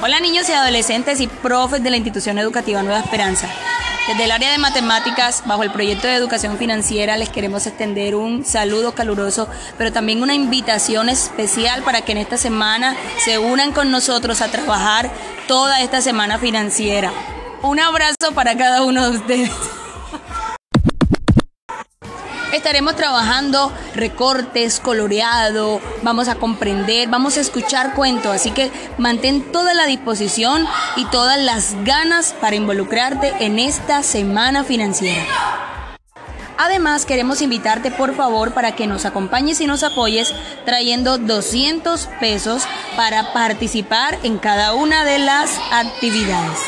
Hola niños y adolescentes y profes de la institución educativa Nueva Esperanza. Desde el área de matemáticas, bajo el proyecto de educación financiera, les queremos extender un saludo caluroso, pero también una invitación especial para que en esta semana se unan con nosotros a trabajar toda esta semana financiera. Un abrazo para cada uno de ustedes. Estaremos trabajando recortes, coloreado, vamos a comprender, vamos a escuchar cuentos, así que mantén toda la disposición y todas las ganas para involucrarte en esta semana financiera. Además, queremos invitarte por favor para que nos acompañes y nos apoyes trayendo 200 pesos para participar en cada una de las actividades.